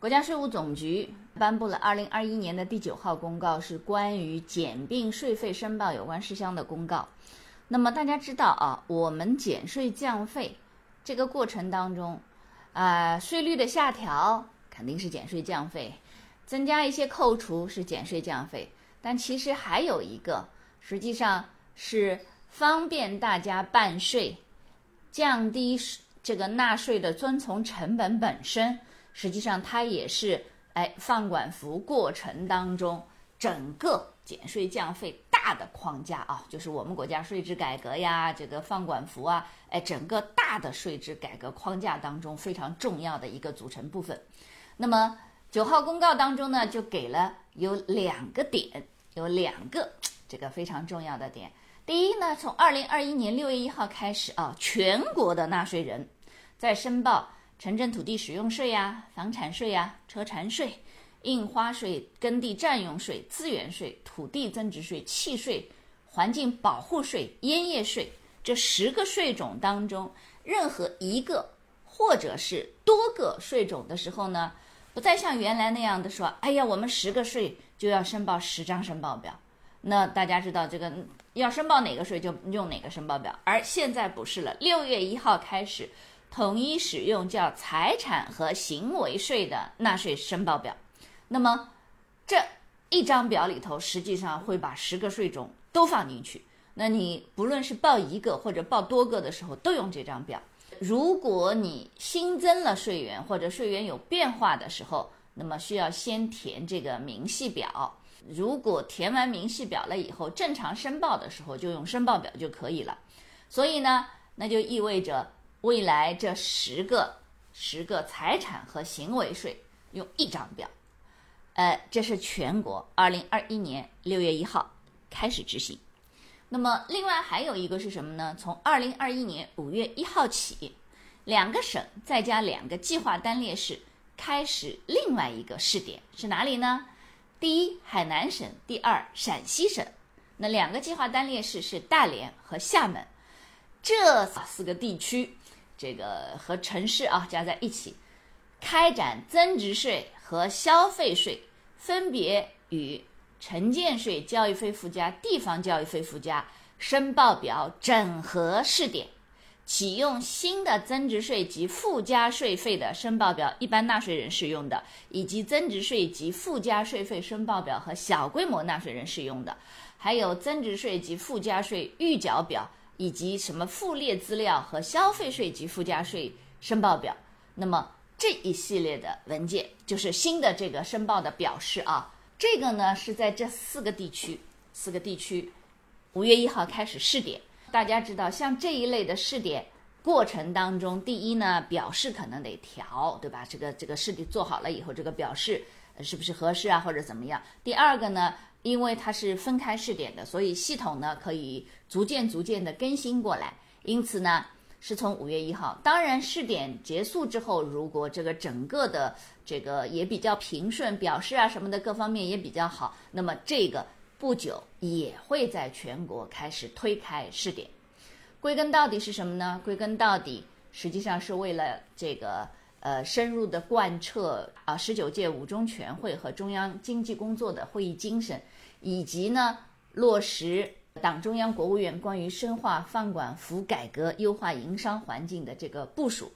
国家税务总局颁布了二零二一年的第九号公告，是关于减并税费申报有关事项的公告。那么大家知道啊，我们减税降费这个过程当中，啊，税率的下调肯定是减税降费，增加一些扣除是减税降费，但其实还有一个，实际上是方便大家办税，降低这个纳税的遵从成本本身。实际上，它也是哎放管服过程当中整个减税降费大的框架啊，就是我们国家税制改革呀，这个放管服啊，哎整个大的税制改革框架当中非常重要的一个组成部分。那么九号公告当中呢，就给了有两个点，有两个这个非常重要的点。第一呢，从二零二一年六月一号开始啊，全国的纳税人在申报。城镇土地使用税呀、房产税呀、车船税、印花税、耕地占用税、资源税、土地增值税、契税、环境保护税、烟叶税这十个税种当中，任何一个或者是多个税种的时候呢，不再像原来那样的说，哎呀，我们十个税就要申报十张申报表。那大家知道这个要申报哪个税就用哪个申报表，而现在不是了，六月一号开始。统一使用叫财产和行为税的纳税申报表，那么这一张表里头实际上会把十个税种都放进去。那你不论是报一个或者报多个的时候，都用这张表。如果你新增了税源或者税源有变化的时候，那么需要先填这个明细表。如果填完明细表了以后，正常申报的时候就用申报表就可以了。所以呢，那就意味着。未来这十个十个财产和行为税用一张表，呃，这是全国二零二一年六月一号开始执行。那么，另外还有一个是什么呢？从二零二一年五月一号起，两个省再加两个计划单列市开始另外一个试点是哪里呢？第一，海南省；第二，陕西省。那两个计划单列市是大连和厦门，这四个地区。这个和城市啊加在一起，开展增值税和消费税分别与城建税、教育费附加、地方教育费附加申报表整合试点，启用新的增值税及附加税费的申报表，一般纳税人适用的，以及增值税及附加税费申报表和小规模纳税人适用的，还有增值税及附加税预缴表。以及什么附列资料和消费税及附加税申报表，那么这一系列的文件就是新的这个申报的表示啊。这个呢是在这四个地区，四个地区五月一号开始试点。大家知道，像这一类的试点过程当中，第一呢表示可能得调，对吧？这个这个试点做好了以后，这个表示是不是合适啊，或者怎么样？第二个呢？因为它是分开试点的，所以系统呢可以逐渐逐渐的更新过来。因此呢，是从五月一号。当然，试点结束之后，如果这个整个的这个也比较平顺，表示啊什么的各方面也比较好，那么这个不久也会在全国开始推开试点。归根到底是什么呢？归根到底，实际上是为了这个。呃，深入的贯彻啊，十九届五中全会和中央经济工作的会议精神，以及呢，落实党中央、国务院关于深化放管服改革、优化营商环境的这个部署。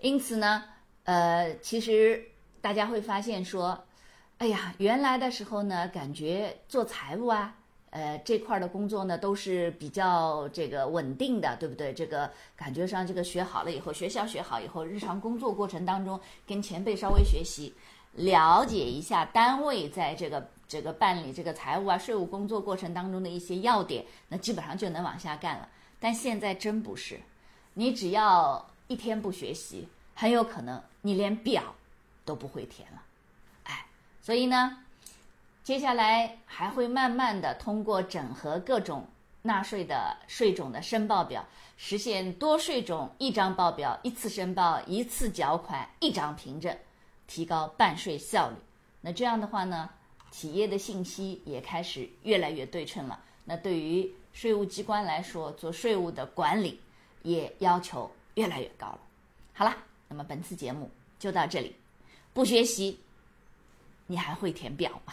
因此呢，呃，其实大家会发现说，哎呀，原来的时候呢，感觉做财务啊。呃，这块的工作呢都是比较这个稳定的，对不对？这个感觉上，这个学好了以后，学校学好以后，日常工作过程当中跟前辈稍微学习，了解一下单位在这个这个办理这个财务啊、税务工作过程当中的一些要点，那基本上就能往下干了。但现在真不是，你只要一天不学习，很有可能你连表都不会填了。哎，所以呢。接下来还会慢慢的通过整合各种纳税的税种的申报表，实现多税种一张报表、一次申报、一次缴款、一张凭证，提高办税效率。那这样的话呢，企业的信息也开始越来越对称了。那对于税务机关来说，做税务的管理也要求越来越高了。好了，那么本次节目就到这里。不学习，你还会填表吗？